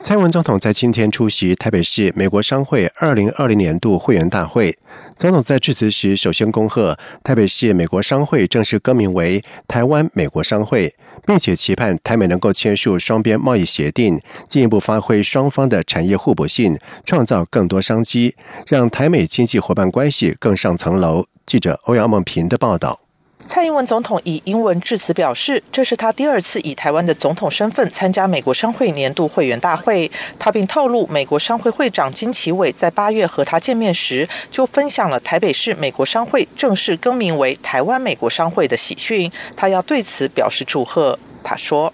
蔡文总统在今天出席台北市美国商会二零二零年度会员大会。总统在致辞时，首先恭贺台北市美国商会正式更名为台湾美国商会，并且期盼台美能够签署双边贸易协定，进一步发挥双方的产业互补性，创造更多商机，让台美经济伙伴关系更上层楼。记者欧阳梦平的报道。蔡英文总统以英文致辞表示，这是他第二次以台湾的总统身份参加美国商会年度会员大会。他并透露，美国商会会长金奇伟在八月和他见面时，就分享了台北市美国商会正式更名为台湾美国商会的喜讯。他要对此表示祝贺。他说：“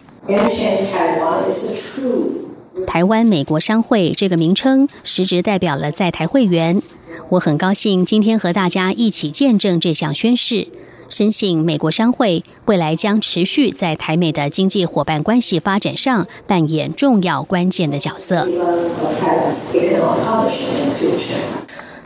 台湾美国商会这个名称，实质代表了在台会员。我很高兴今天和大家一起见证这项宣誓。”深信美国商会未来将持续在台美的经济伙伴关系发展上扮演重要关键的角色。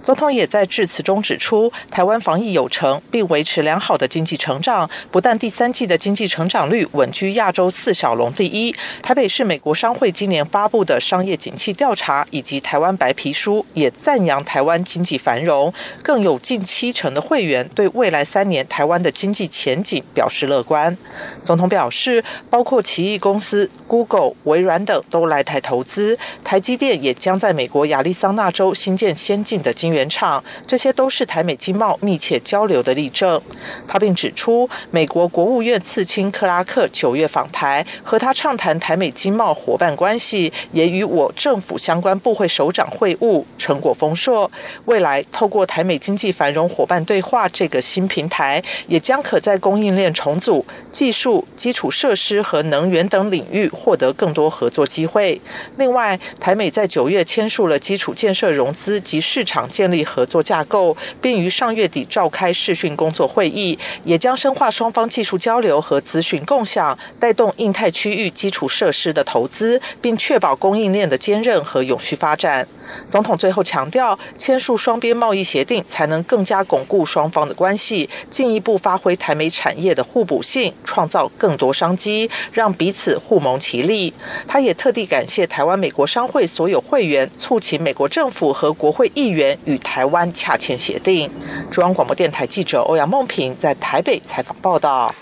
总统也在致辞中指出，台湾防疫有成，并维持良好的经济成长。不但第三季的经济成长率稳居亚洲四小龙第一，台北市美国商会今年发布的商业景气调查以及台湾白皮书也赞扬台湾经济繁荣，更有近七成的会员对未来三年台湾的经济前景表示乐观。总统表示，包括奇异公司、Google、微软等都来台投资，台积电也将在美国亚利桑那州新建先进的晶圆。原厂，这些都是台美经贸密切交流的例证。他并指出，美国国务院次卿克拉克九月访台，和他畅谈台美经贸伙伴关系，也与我政府相关部会首长会晤，成果丰硕。未来透过台美经济繁荣伙伴对话这个新平台，也将可在供应链重组、技术、基础设施和能源等领域获得更多合作机会。另外，台美在九月签署了基础建设融资及市场建。立合作架构，并于上月底召开视讯工作会议，也将深化双方技术交流和资讯共享，带动印太区域基础设施的投资，并确保供应链的坚韧和永续发展。总统最后强调，签署双边贸易协定才能更加巩固双方的关系，进一步发挥台美产业的互补性，创造更多商机，让彼此互蒙其利。他也特地感谢台湾美国商会所有会员，促请美国政府和国会议员与台湾洽签协定。中央广播电台记者欧阳梦平在台北采访报道。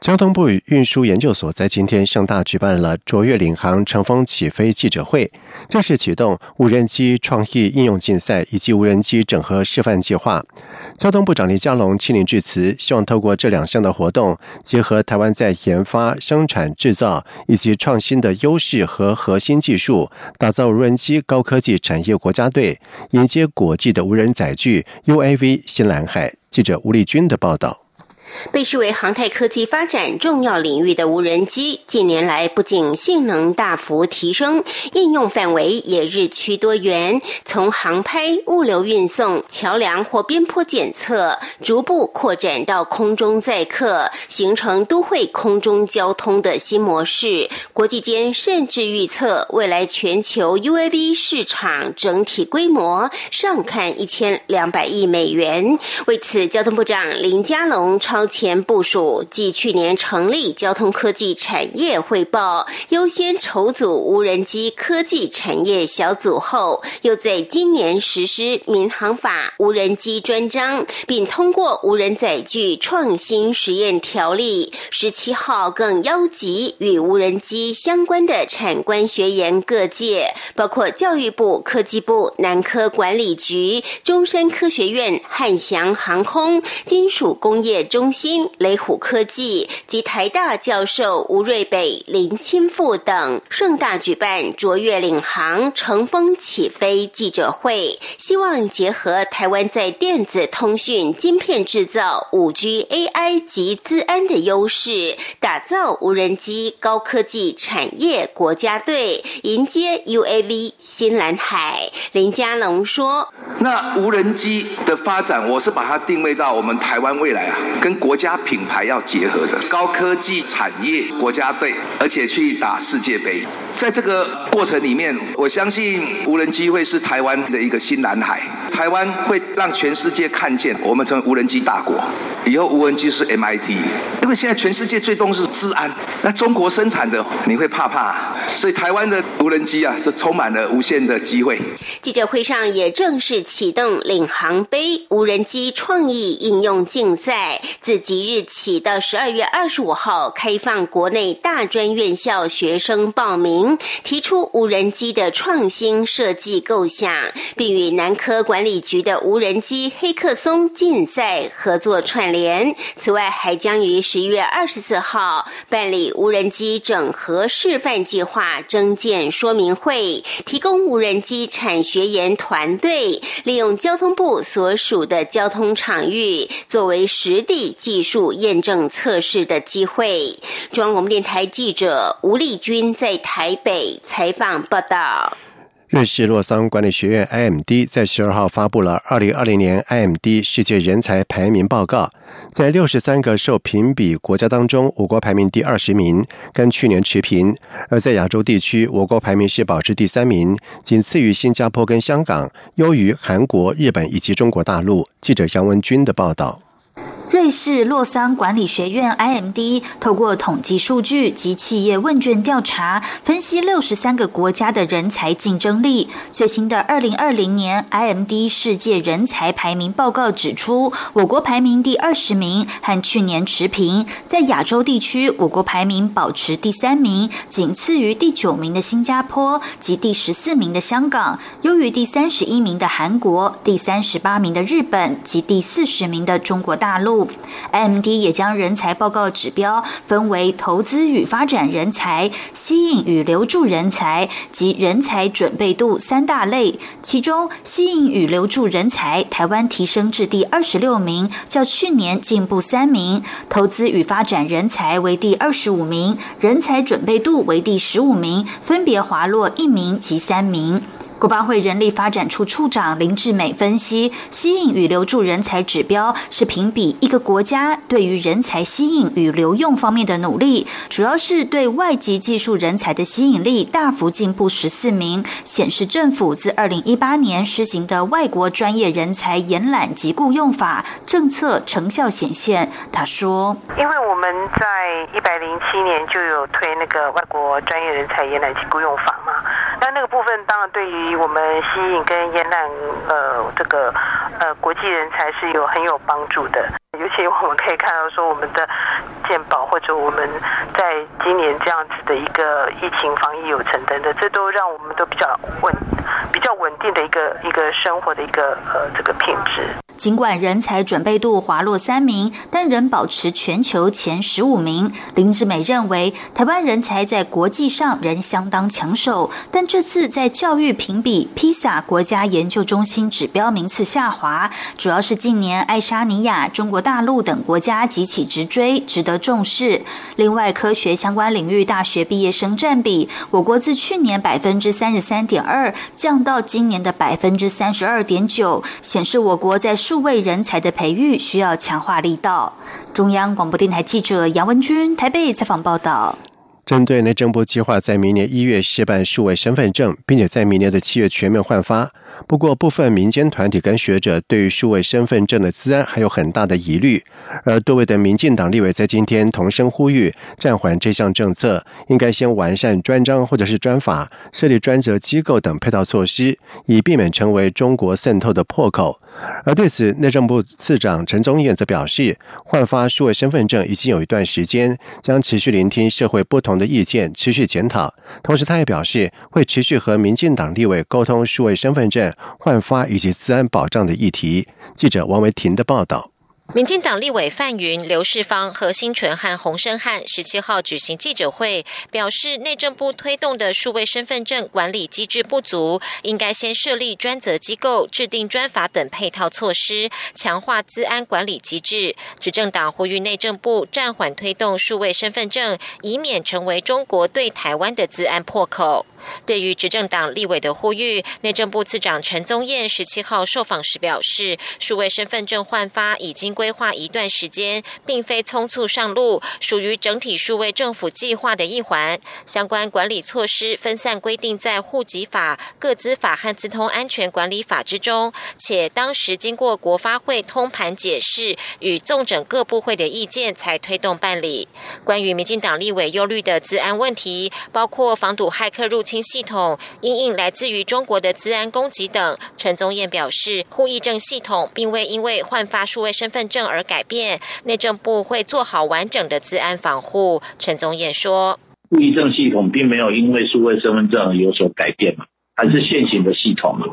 交通部运输研究所在今天盛大举办了卓越领航乘风起飞记者会，正式启动无人机创意应用竞赛以及无人机整合示范计划。交通部长李佳龙亲临致辞，希望透过这两项的活动，结合台湾在研发、生产、制造以及创新的优势和核心技术，打造无人机高科技产业国家队，迎接国际的无人载具 UAV 新蓝海。记者吴丽君的报道。被视为航太科技发展重要领域的无人机，近年来不仅性能大幅提升，应用范围也日趋多元。从航拍、物流运送、桥梁或边坡检测，逐步扩展到空中载客，形成都会空中交通的新模式。国际间甚至预测，未来全球 UAV 市场整体规模上看一千两百亿美元。为此，交通部长林佳龙超。超前部署，继去年成立交通科技产业汇报，优先筹组无人机科技产业小组后，又在今年实施民航法无人机专章，并通过无人载具创新实验条例。十七号更邀集与无人机相关的产官学研各界，包括教育部、科技部、南科管理局、中山科学院、汉翔航空、金属工业中。新雷虎科技及台大教授吴瑞北、林清富等盛大举办卓越领航乘风起飞记者会，希望结合台湾在电子通讯晶片制造、五 G、AI 及资安的优势，打造无人机高科技产业国家队，迎接 UAV 新蓝海。林佳龙说：“那无人机的发展，我是把它定位到我们台湾未来啊，跟国家品牌要结合的高科技产业国家队，而且去打世界杯。在这个过程里面，我相信无人机会是台湾的一个新蓝海。台湾会让全世界看见我们成为无人机大国。以后无人机是 MIT，因为现在全世界最重视治安，那中国生产的你会怕怕，所以台湾的无人机啊，这充满了无限的机会。记者会上也正式启动领航杯无人机创意应用竞赛，自即日起到十二月二十五号开放国内大专院校学生报名，提出无人机的创新设计构想，并与南科管理局的无人机黑客松竞赛合作串联。此外，还将于十一月二十四号办理无人机整合示范计划征件说明会，提供无人机产学研团队利用交通部所属的交通场域作为实地技术验证测试的机会。中央广播电台记者吴丽君在台台北采访报道。瑞士洛桑管理学院 （IMD） 在十二号发布了二零二零年 IMD 世界人才排名报告，在六十三个受评比国家当中，我国排名第二十名，跟去年持平；而在亚洲地区，我国排名是保持第三名，仅次于新加坡跟香港，优于韩国、日本以及中国大陆。记者杨文军的报道。瑞士洛桑管理学院 （IMD） 透过统计数据及企业问卷调查，分析六十三个国家的人才竞争力。最新的二零二零年 IMD 世界人才排名报告指出，我国排名第二十名，和去年持平。在亚洲地区，我国排名保持第三名，仅次于第九名的新加坡及第十四名的香港，优于第三十一名的韩国、第三十八名的日本及第四十名的中国大陆。MD 也将人才报告指标分为投资与发展人才、吸引与留住人才及人才准备度三大类。其中，吸引与留住人才，台湾提升至第二十六名，较去年进步三名；投资与发展人才为第二十五名，人才准备度为第十五名，分别滑落一名及三名。国发会人力发展处处长林志美分析，吸引与留住人才指标是评比一个国家对于人才吸引与留用方面的努力，主要是对外籍技术人才的吸引力大幅进步十四名，显示政府自二零一八年施行的外国专业人才延揽及雇用法政策成效显现。他说：“因为我们在一百零七年就有推那个外国专业人才延揽及雇用法嘛，那那个部分当然对于我们吸引跟延揽呃这个呃国际人才是有很有帮助的，尤其我们可以看到说我们的健保或者我们在今年这样子的一个疫情防疫有成等等，这都让我们都比较稳比较稳定的一个一个生活的一个呃这个品质。尽管人才准备度滑落三名，但仍保持全球前十五名。林志美认为，台湾人才在国际上仍相当抢手，但这次在教育评比披萨国家研究中心指标名次下滑，主要是近年爱沙尼亚、中国大陆等国家集起直追，值得重视。另外，科学相关领域大学毕业生占比，我国自去年百分之三十三点二降到今年的百分之三十二点九，显示我国在数位人才的培育需要强化力道。中央广播电台记者杨文君台北采访报道。针对内政部计划在明年一月试办数位身份证，并且在明年的七月全面换发。不过，部分民间团体跟学者对于数位身份证的资安还有很大的疑虑。而多位的民进党立委在今天同声呼吁暂缓这项政策，应该先完善专章或者是专法，设立专责机构等配套措施，以避免成为中国渗透的破口。而对此，内政部次长陈宗彦则表示，换发数位身份证已经有一段时间，将持续聆听社会不同。的意见持续检讨，同时他也表示会持续和民进党立委沟通数位身份证换发以及治安保障的议题。记者王维婷的报道。民进党立委范云、刘世芳、何新纯和洪生汉十七号举行记者会，表示内政部推动的数位身份证管理机制不足，应该先设立专责机构、制定专法等配套措施，强化资安管理机制。执政党呼吁内政部暂缓推动数位身份证，以免成为中国对台湾的资安破口。对于执政党立委的呼吁，内政部次长陈宗彦十七号受访时表示，数位身份证换发已经。规划一段时间，并非匆促上路，属于整体数位政府计划的一环。相关管理措施分散规定在户籍法、个资法和资通安全管理法之中，且当时经过国发会通盘解释与纵整各部会的意见，才推动办理。关于民进党立委忧虑的治安问题，包括防堵骇客入侵系统、因应来自于中国的治安攻击等，陈宗彦表示，户役证系统并未因为换发数位身份证而改变，内政部会做好完整的治安防护。陈宗彦说：“户役证系统并没有因为数位身份证有所改变嘛，还是现行的系统嘛。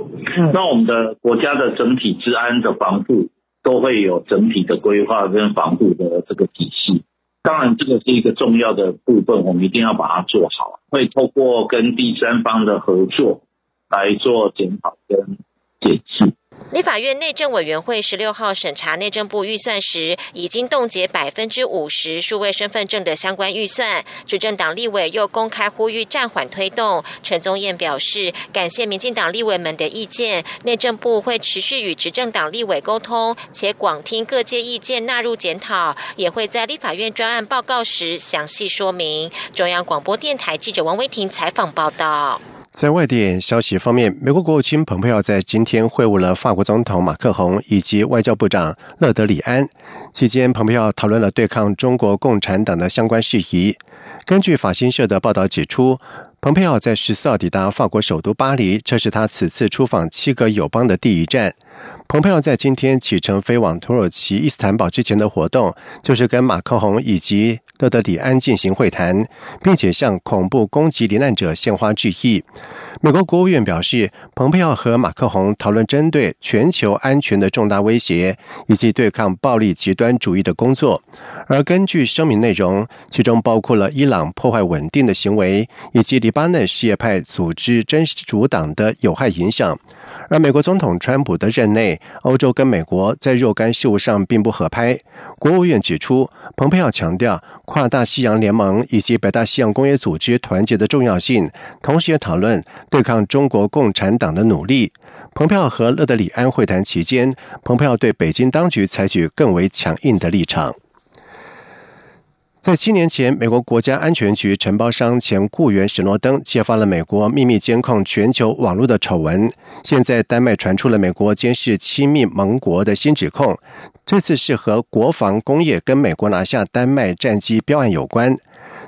那我们的国家的整体治安的防护都会有整体的规划跟防护的这个体系。”当然，这个是一个重要的部分，我们一定要把它做好。会透过跟第三方的合作来做检讨跟检视。立法院内政委员会十六号审查内政部预算时，已经冻结百分之五十数位身份证的相关预算。执政党立委又公开呼吁暂缓推动。陈宗彦表示，感谢民进党立委们的意见，内政部会持续与执政党立委沟通，且广听各界意见纳入检讨，也会在立法院专案报告时详细说明。中央广播电台记者王威婷采访报道。在外电消息方面，美国国务卿蓬佩奥在今天会晤了法国总统马克宏以及外交部长勒德里安。期间，蓬佩奥讨论了对抗中国共产党的相关事宜。根据法新社的报道指出，蓬佩奥在十四号抵达法国首都巴黎，这是他此次出访七个友邦的第一站。蓬佩奥在今天启程飞往土耳其伊斯坦堡之前的活动，就是跟马克宏以及勒德里安进行会谈，并且向恐怖攻击罹难者献花致意。美国国务院表示，蓬佩奥和马克宏讨论针对全球安全的重大威胁以及对抗暴力极端主义的工作。而根据声明内容，其中包括了伊朗破坏稳定的行为以及黎巴嫩什叶派组织真主党的有害影响。而美国总统川普的任内，欧洲跟美国在若干事务上并不合拍。国务院指出，蓬佩奥强调跨大西洋联盟以及北大西洋工业组织团结的重要性，同时也讨论对抗中国共产党的努力。蓬佩奥和勒德里安会谈期间，蓬佩奥对北京当局采取更为强硬的立场。在七年前，美国国家安全局承包商前雇员史诺登揭发了美国秘密监控全球网络的丑闻。现在，丹麦传出了美国监视亲密盟国的新指控，这次是和国防工业跟美国拿下丹麦战机标案有关。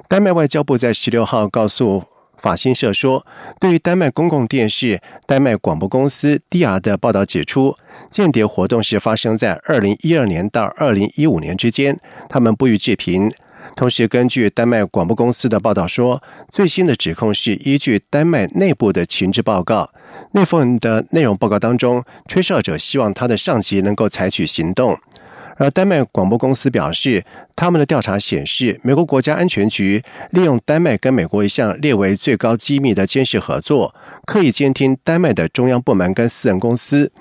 丹麦外交部在十六号告诉法新社说，对于丹麦公共电视丹麦广播公司 DR 的报道指出，间谍活动是发生在二零一二年到二零一五年之间，他们不予置评。同时，根据丹麦广播公司的报道说，最新的指控是依据丹麦内部的情报报告。那份的内容报告当中，吹哨者希望他的上级能够采取行动。而丹麦广播公司表示，他们的调查显示，美国国家安全局利用丹麦跟美国一项列为最高机密的监视合作，刻意监听丹麦的中央部门跟私人公司。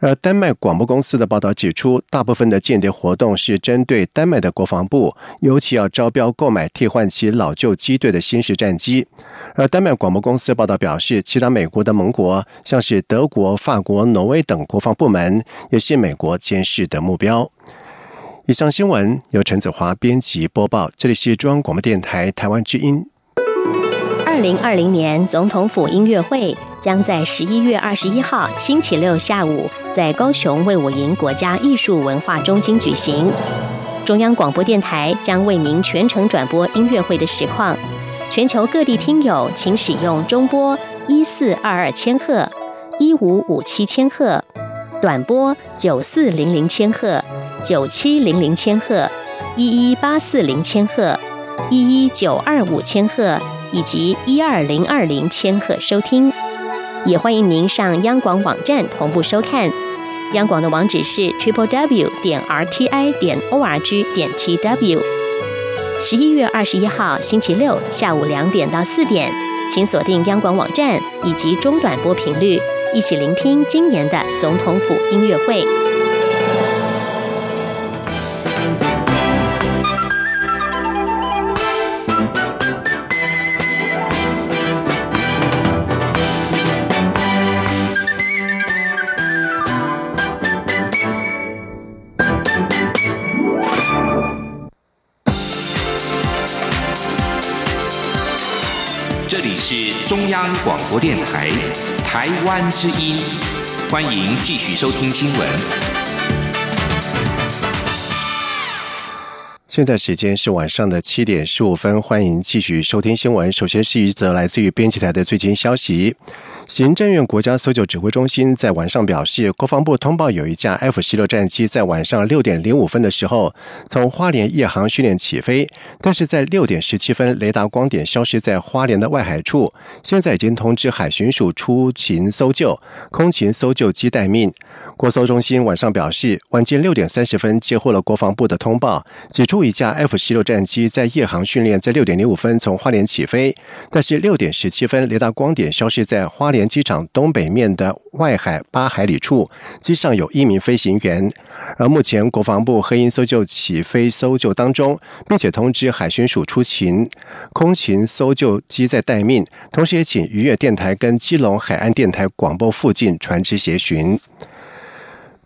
而丹麦广播公司的报道指出，大部分的间谍活动是针对丹麦的国防部，尤其要招标购买替换其老旧机队的新式战机。而丹麦广播公司报道表示，其他美国的盟国，像是德国、法国、挪威等国防部门，也是美国监视的目标。以上新闻由陈子华编辑播报，这里是中央广播电台台湾之音。二零二零年总统府音乐会将在十一月二十一号星期六下午在高雄卫武营国家艺术文化中心举行。中央广播电台将为您全程转播音乐会的实况。全球各地听友请使用中波一四二二千赫、一五五七千赫、短波九四零零千赫。九七零零千赫、一一八四零千赫、一一九二五千赫以及一二零二零千赫收听，也欢迎您上央广网站同步收看。央广的网址是 triple w 点 r t i 点 o r g 点 t w。十一月二十一号星期六下午两点到四点，请锁定央广网站以及中短波频率，一起聆听今年的总统府音乐会。是中央广播电台台湾之音，欢迎继续收听新闻。现在时间是晚上的七点十五分，欢迎继续收听新闻。首先是一则来自于编辑台的最新消息。行政院国家搜救指挥中心在晚上表示，国防部通报有一架 F 十六战机在晚上六点零五分的时候从花莲夜航训练起飞，但是在六点十七分雷达光点消失在花莲的外海处。现在已经通知海巡署出勤搜救，空勤搜救机待命。国搜中心晚上表示，晚间六点三十分接获了国防部的通报，指出一架 F 十六战机在夜航训练，在六点零五分从花莲起飞，但是六点十七分雷达光点消失在花莲。机场东北面的外海八海里处，机上有一名飞行员。而目前国防部黑鹰搜救起飞搜救当中，并且通知海巡署出勤，空勤搜救机在待命，同时也请渔业电台跟基隆海岸电台广播附近船只协寻。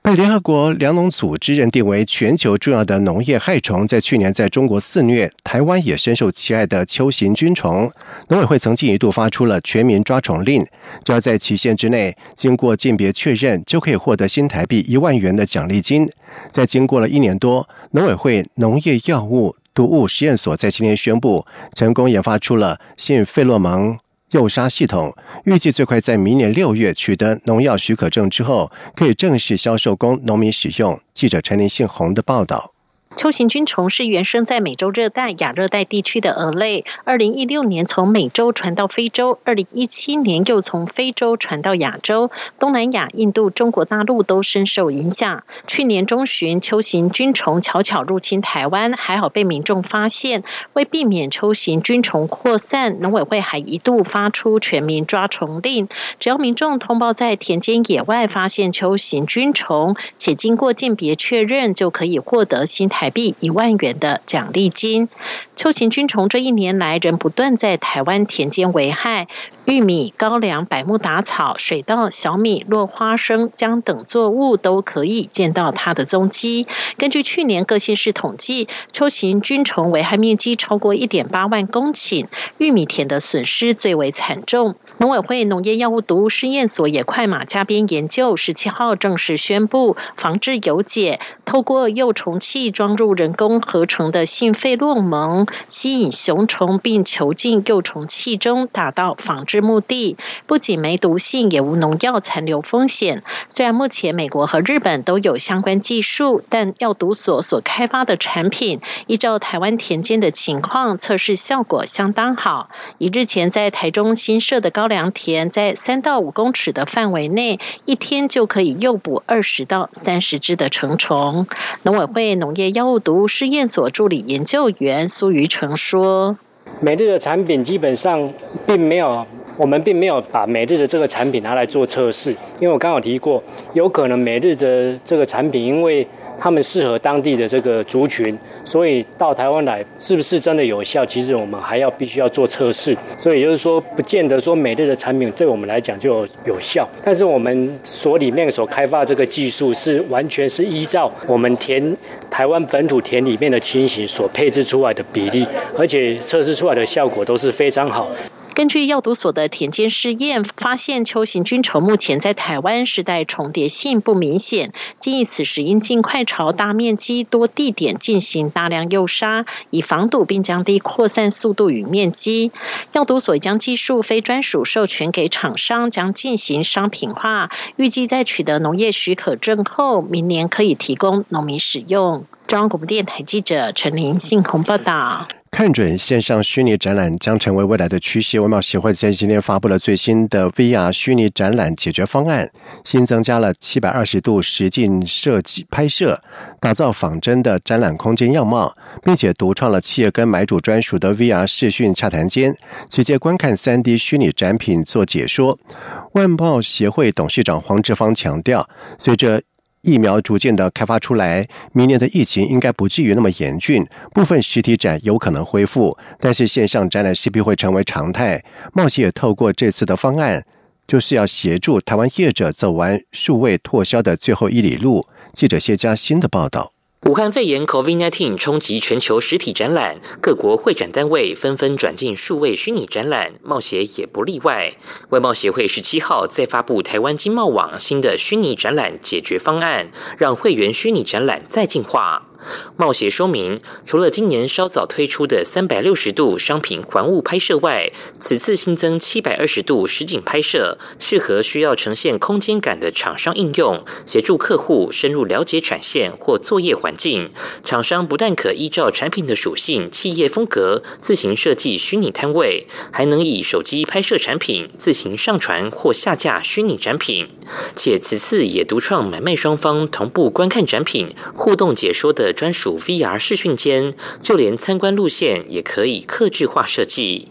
被联合国粮农组织认定为全球重要的农业害虫，在去年在中国肆虐，台湾也深受其害的秋行菌虫，农委会曾经一度发出了全民抓虫令，只要在期限之内经过鉴别确认，就可以获得新台币一万元的奖励金。在经过了一年多，农委会农业药物毒物实验所在今天宣布，成功研发出了性费洛蒙。诱杀系统预计最快在明年六月取得农药许可证之后，可以正式销售供农民使用。记者陈林信宏的报道。秋行菌虫是原生在美洲热带、亚热带地区的蛾类。二零一六年从美洲传到非洲，二零一七年又从非洲传到亚洲、东南亚、印度、中国大陆都深受影响。去年中旬，秋行菌虫悄悄入侵台湾，还好被民众发现。为避免秋行菌虫扩散，农委会还一度发出全民抓虫令，只要民众通报在田间野外发现秋行菌虫，且经过鉴别确认，就可以获得新台。台币一万元的奖励金。秋行菌虫这一年来仍不断在台湾田间危害，玉米、高粱、百慕达草、水稻、小米、落花生、姜等作物都可以见到它的踪迹。根据去年各县市统计，秋行菌虫危害面积超过一点八万公顷，玉米田的损失最为惨重。农委会农业药物毒物试验所也快马加鞭研究，十七号正式宣布防治有解，透过幼虫器装入人工合成的性费洛蒙。吸引雄虫并囚禁幼虫器中，达到防治目的。不仅没毒性，也无农药残留风险。虽然目前美国和日本都有相关技术，但药毒所所开发的产品，依照台湾田间的情况，测试效果相当好。以日前在台中新设的高粱田，在三到五公尺的范围内，一天就可以诱捕二十到三十只的成虫。农委会农业药物毒物试验所助理研究员苏。于成说：“每日的产品基本上并没有。”我们并没有把每日的这个产品拿来做测试，因为我刚好提过，有可能每日的这个产品，因为他们适合当地的这个族群，所以到台湾来是不是真的有效？其实我们还要必须要做测试，所以就是说，不见得说每日的产品对我们来讲就有效。但是我们所里面所开发这个技术是完全是依照我们田台湾本土田里面的情形所配置出来的比例，而且测试出来的效果都是非常好。根据药毒所的田间试验，发现秋行菌虫目前在台湾世代重叠性不明显，建议此时应尽快朝大面积、多地点进行大量诱杀，以防堵并降低扩散速度与面积。药毒所将技术非专属授权给厂商，将进行商品化，预计在取得农业许可证后，明年可以提供农民使用。中央广播电台记者陈琳信鸿报道。看准线上虚拟展览将成为未来的趋势，外贸协会在今天发布了最新的 VR 虚拟展览解决方案，新增加了七百二十度实景设计拍摄，打造仿真的展览空间样貌，并且独创了企业跟买主专属的 VR 视讯洽谈间，直接观看三 D 虚拟展品做解说。外贸协会董事长黄志芳强调，随着疫苗逐渐的开发出来，明年的疫情应该不至于那么严峻，部分实体展有可能恢复，但是线上展览势必会成为常态。冒险也透过这次的方案，就是要协助台湾业者走完数位拓销的最后一里路。记者谢佳欣的报道。武汉肺炎 （COVID-19） 冲击全球实体展览，各国会展单位纷纷转进数位虚拟展览，贸协也不例外。外贸协会十七号再发布台湾经贸网新的虚拟展览解决方案，让会员虚拟展览再进化。冒协说明，除了今年稍早推出的三百六十度商品环物拍摄外，此次新增七百二十度实景拍摄，适合需要呈现空间感的厂商应用，协助客户深入了解产线或作业环境。厂商不但可依照产品的属性、企业风格自行设计虚拟摊位，还能以手机拍摄产品，自行上传或下架虚拟展品。且此次也独创买卖双方同步观看展品、互动解说的。专属 VR 视讯间，就连参观路线也可以克制化设计。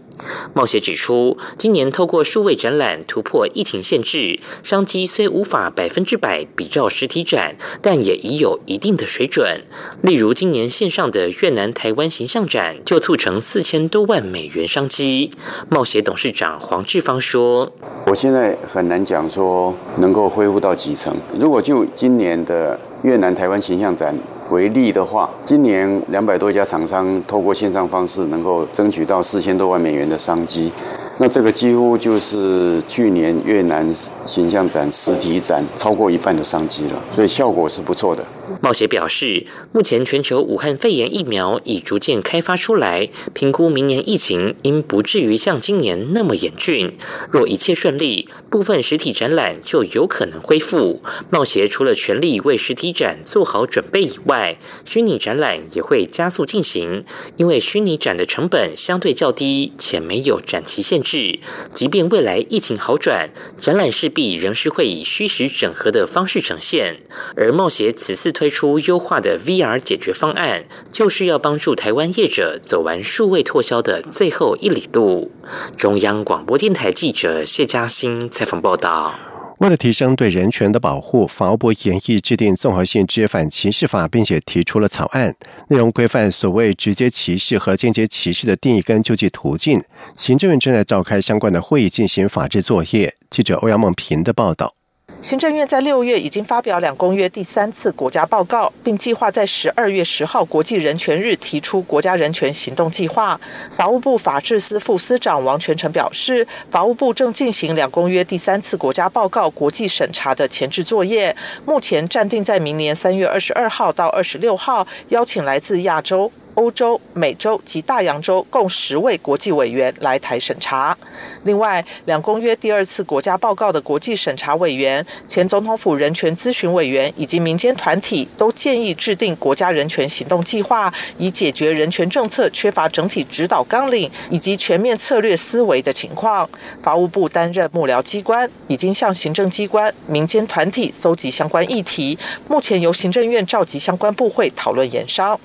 冒险指出，今年透过数位展览突破疫情限制，商机虽无法百分之百比照实体展，但也已有一定的水准。例如，今年线上的越南台湾形象展就促成四千多万美元商机。冒险董事长黄志芳说：“我现在很难讲说能够恢复到几成。如果就今年的越南台湾形象展。”为例的话，今年两百多家厂商透过线上方式，能够争取到四千多万美元的商机。那这个几乎就是去年越南形象展实体展超过一半的商机了，所以效果是不错的。冒险表示，目前全球武汉肺炎疫苗已逐渐开发出来，评估明年疫情应不至于像今年那么严峻。若一切顺利，部分实体展览就有可能恢复。冒险除了全力为实体展做好准备以外，虚拟展览也会加速进行，因为虚拟展的成本相对较低，且没有展期限制。即便未来疫情好转，展览势必仍是会以虚实整合的方式呈现。而冒险此次。推推出优化的 VR 解决方案，就是要帮助台湾业者走完数位拓销的最后一里路。中央广播电台记者谢嘉欣采访报道。为了提升对人权的保护，法务部研议制定综合性之反歧视法，并且提出了草案，内容规范所谓直接歧视和间接歧视的定义跟救济途径。行政院正在召开相关的会议，进行法制作业。记者欧阳梦平的报道。行政院在六月已经发表两公约第三次国家报告，并计划在十二月十号国际人权日提出国家人权行动计划。法务部法制司副司长王全成表示，法务部正进行两公约第三次国家报告国际审查的前置作业，目前暂定在明年三月二十二号到二十六号邀请来自亚洲。欧洲、美洲及大洋洲共十位国际委员来台审查。另外，两公约第二次国家报告的国际审查委员、前总统府人权咨询委员以及民间团体都建议制定国家人权行动计划，以解决人权政策缺乏整体指导纲领以及全面策略思维的情况。法务部担任幕僚机关，已经向行政机关、民间团体搜集相关议题，目前由行政院召集相关部会讨论研商。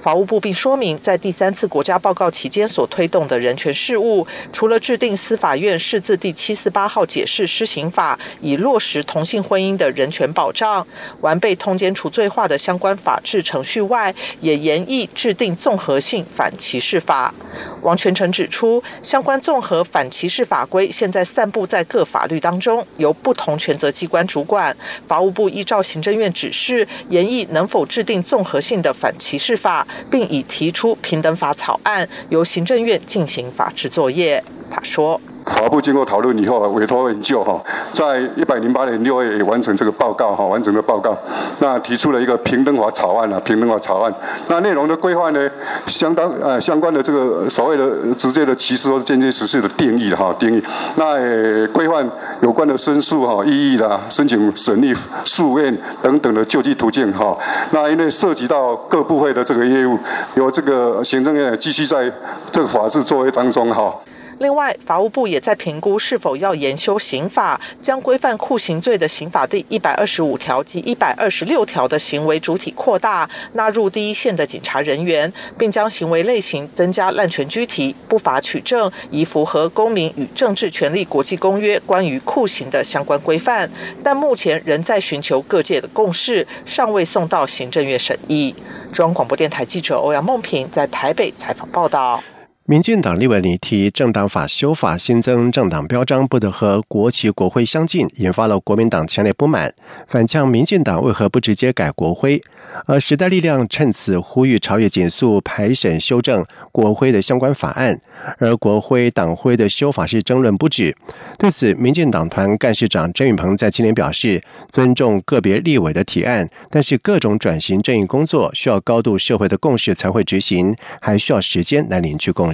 法务部并说明，在第三次国家报告期间所推动的人权事务，除了制定司法院释字第七四八号解释施行法，以落实同性婚姻的人权保障、完备通奸除罪化的相关法制程序外，也研议制定综合性反歧视法。王全成指出，相关综合反歧视法规现在散布在各法律当中，由不同权责机关主管。法务部依照行政院指示，研议能否制定综合性的反歧视。法，并已提出平等法草案，由行政院进行法制作业。他说。法部经过讨论以后，委托研究哈，在一百零八年六月也完成这个报告哈，完成的报告。那提出了一个平等法草案啊，平等法草案。那内容的规范呢，相当呃相关的这个所谓的直接的歧视或间接歧视的定义哈，定义。那规范有关的申诉哈、异议啦、申请审理、诉愿等等的救济途径哈。那因为涉及到各部会的这个业务，由这个行政院继续在这个法制作为当中哈。另外，法务部也在评估是否要研修刑法，将规范酷刑罪的刑法第一百二十五条及一百二十六条的行为主体扩大，纳入第一线的警察人员，并将行为类型增加滥权拘提、不法取证，以符合公民与政治权利国际公约关于酷刑的相关规范。但目前仍在寻求各界的共识，尚未送到行政院审议。中央广播电台记者欧阳梦平在台北采访报道。民进党立委拟提政党法修法，新增政党标章不得和国旗国徽相近，引发了国民党强烈不满，反呛民进党为何不直接改国徽？而时代力量趁此呼吁朝野紧速排审修正国徽的相关法案，而国徽党徽的修法是争论不止。对此，民进党团干事长郑运鹏在今年表示，尊重个别立委的提案，但是各种转型正义工作需要高度社会的共识才会执行，还需要时间来凝聚共。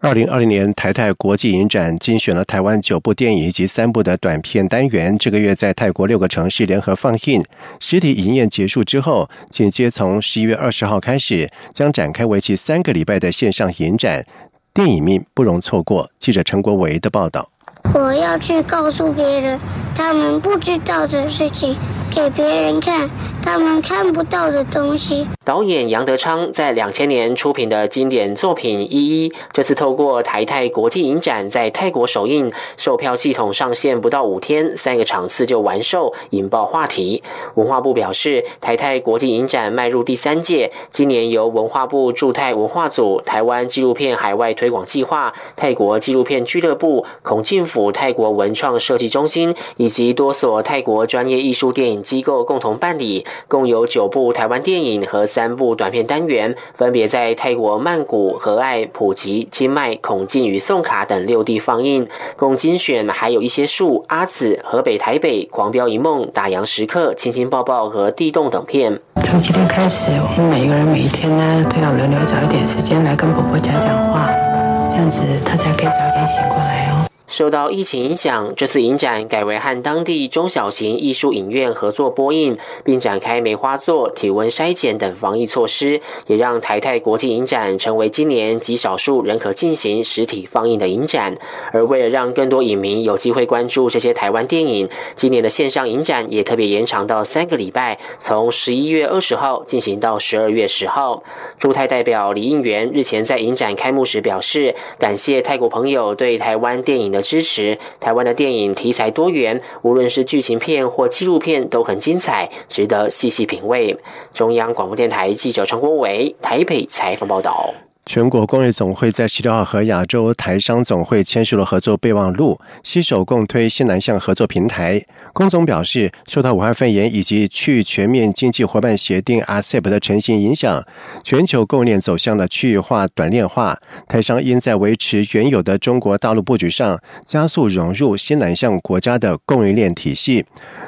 二零二零年台泰国际影展精选了台湾九部电影以及三部的短片单元，这个月在泰国六个城市联合放映。实体营业结束之后，紧接从十一月二十号开始，将展开为期三个礼拜的线上影展，电影迷不容错过。记者陈国维的报道。我要去告诉别人他们不知道的事情，给别人看他们看不到的东西。导演杨德昌在两千年出品的经典作品《一一》，这次透过台泰国际影展在泰国首映，售票系统上线不到五天，三个场次就完售，引爆话题。文化部表示，台泰国际影展迈入第三届，今年由文化部驻泰文化组、台湾纪录片海外推广计划、泰国纪录片俱乐部、孔庆府泰国文创设计中心以及多所泰国专业艺术电影机构共同办理，共有九部台湾电影和。三部短片单元分别在泰国曼谷、和爱、普吉、清迈、孔敬与宋卡等六地放映，共精选还有一些树、阿紫、河北、台北、狂飙一梦、打烊时刻、亲亲抱抱和地洞等片。从今天开始，我们每一个人每一天呢，都要轮流找一点时间来跟婆婆讲讲话，这样子她才可以早点醒过来。受到疫情影响，这次影展改为和当地中小型艺术影院合作播映，并展开梅花座、体温筛检等防疫措施，也让台泰国际影展成为今年极少数仍可进行实体放映的影展。而为了让更多影迷有机会关注这些台湾电影，今年的线上影展也特别延长到三个礼拜，从十一月二十号进行到十二月十号。驻泰代表李应元日前在影展开幕时表示，感谢泰国朋友对台湾电影的。支持台湾的电影题材多元，无论是剧情片或纪录片都很精彩，值得细细品味。中央广播电台记者陈国伟台北采访报道。全国工业总会在十六号和亚洲台商总会签署了合作备忘录，携手共推新南向合作平台。工总表示，受到武汉肺炎以及去全面经济伙伴协定 （RCEP） 的成型影响，全球供应链走向了区域化、短链化。台商应在维持原有的中国大陆布局上，加速融入新南向国家的供应链体系。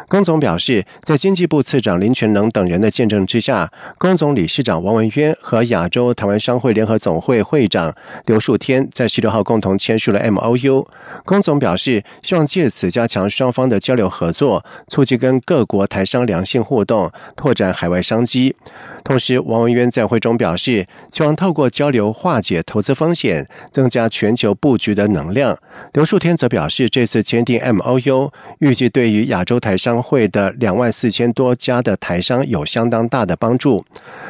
工总表示，在经济部次长林全能等人的见证之下，工总理事长王文渊和亚洲台湾商会联合总。总会会长刘树天在十六号共同签署了 M O U。龚总表示，希望借此加强双方的交流合作，促进跟各国台商良性互动，拓展海外商机。同时，王文渊在会中表示，希望透过交流化解投资风险，增加全球布局的能量。刘树天则表示，这次签订 M O U，预计对于亚洲台商会的两万四千多家的台商有相当大的帮助。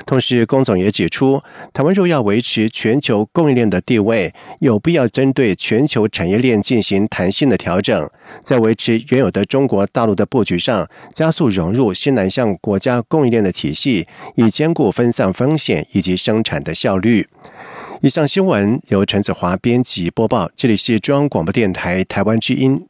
同时，龚总也指出，台湾若要维持全球供应链的地位，有必要针对全球产业链进行弹性的调整，在维持原有的中国大陆的布局上，加速融入新南向国家供应链的体系，以兼顾分散风险以及生产的效率。以上新闻由陈子华编辑播报，这里是中央广播电台台湾之音。